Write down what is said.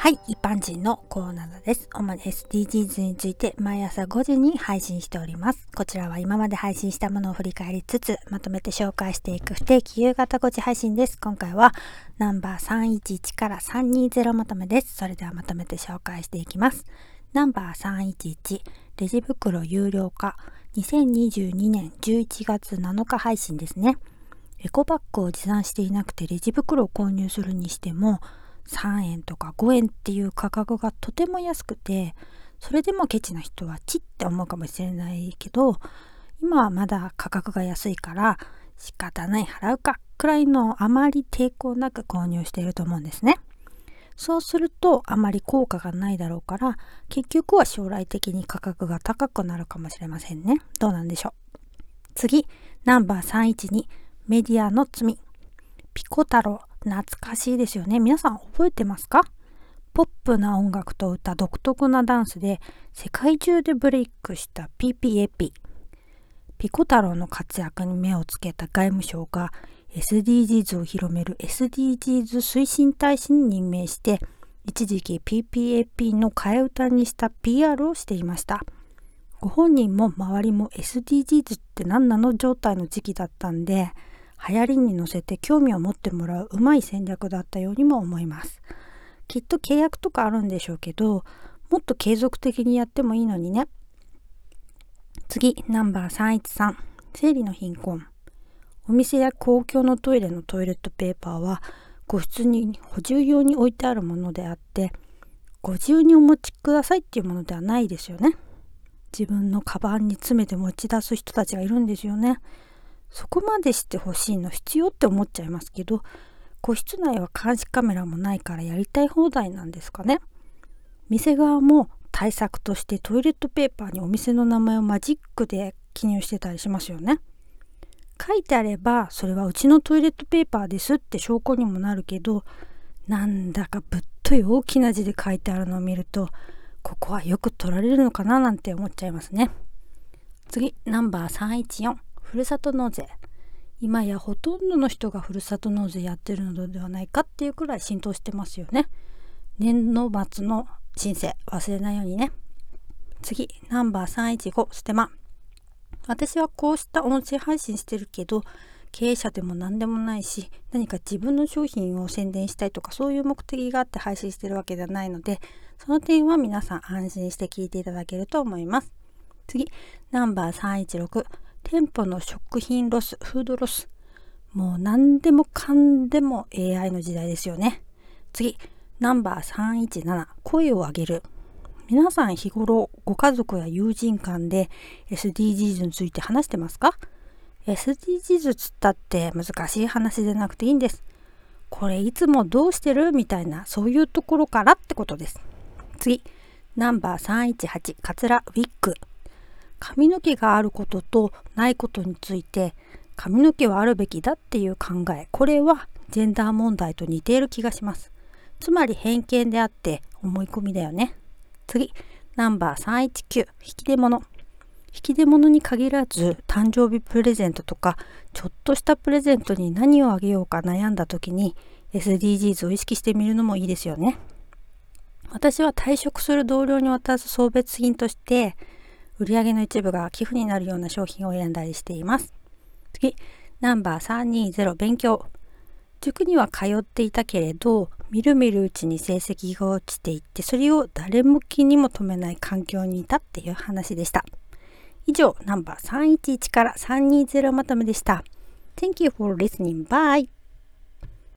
はい、一般人のコーナーです。主に SDGs について毎朝5時に配信しております。こちらは今まで配信したものを振り返りつつ、まとめて紹介していく不定期夕方5時配信です。今回はナンバー311から320まとめです。それではまとめて紹介していきます。ナンバー311、レジ袋有料化、2022年11月7日配信ですね。エコバッグを持参していなくてレジ袋を購入するにしても、3円とか5円っていう価格がとても安くてそれでもケチな人はチって思うかもしれないけど今はまだ価格が安いから仕方ない払うかくらいのあまり抵抗なく購入していると思うんですね。そうするとあまり効果がないだろうから結局は将来的に価格が高くなるかもしれませんね。どうなんでしょう。次、ナンバー312メディアの罪。ピコ太郎懐かしいですよね。皆さん覚えてますか？ポップな音楽と歌、独特なダンスで世界中でブレイクした PPAP。ピコ太郎の活躍に目をつけた外務省が SDGs を広める SDGs 推進大使に任命して一時期 PPAP の替え歌にした PR をしていました。ご本人も周りも SDGs って何なの？状態の時期だったんで流行りに乗せて興味を持ってもらううまい戦略だったようにも思います。きっと契約とかあるんでしょうけど、もっと継続的にやってもいいのにね。次、ナンバー313、生理の貧困。お店や公共のトイレのトイレットペーパーは、個室に補充用に置いてあるものであって、ご自由にお持ちくださいっていうものではないですよね。自分のカバンに詰めて持ち出す人たちがいるんですよね。そこまでしてほしいの必要って思っちゃいますけど個室内は監視カメラもないからやりたい放題なんですかね。店側も対策としてトイレットペーパーにお店の名前をマジックで記入してたりしますよね。書いてあればそれはうちのトイレットペーパーですって証拠にもなるけどなんだかぶっとい大きな字で書いてあるのを見るとここはよく取られるのかななんて思っちゃいますね。次ナンバー314ふるさと納税。今やほとんどの人がふるさと納税やってるのではないかっていうくらい浸透してますよね。年度末の申請。忘れないようにね。次。ナンバー315ステマ私はこうした音声配信してるけど経営者でも何でもないし何か自分の商品を宣伝したいとかそういう目的があって配信してるわけではないのでその点は皆さん安心して聞いていただけると思います。次。ナンバー316店舗の食品ロス、フードロス。もう何でもかんでも AI の時代ですよね。次、ナンバー317、声を上げる。皆さん日頃ご家族や友人間で SDGs について話してますか ?SDGs つったって難しい話でなくていいんです。これいつもどうしてる？みたいなそういうところからってことです。次、ナンバー318、カツラウィッグ。髪の毛があることとないことについて髪の毛はあるべきだっていう考えこれはジェンダー問題と似ている気がします。つまり偏見であって思い込みだよね。次ナンバー319引き出物。引き出物に限らず誕生日プレゼントとかちょっとしたプレゼントに何をあげようか悩んだ時に SDGs を意識してみるのもいいですよね。私は退職する同僚に渡す送別品として売上の一部が寄付になるような商品を選んだりしています。次、ナンバー320勉強。塾には通っていたけれど、みるみるうちに成績が落ちていって、それを誰も気にも留めない環境にいたっていう話でした。以上、ナンバー311から320まとめでした。Thank you for listening. Bye!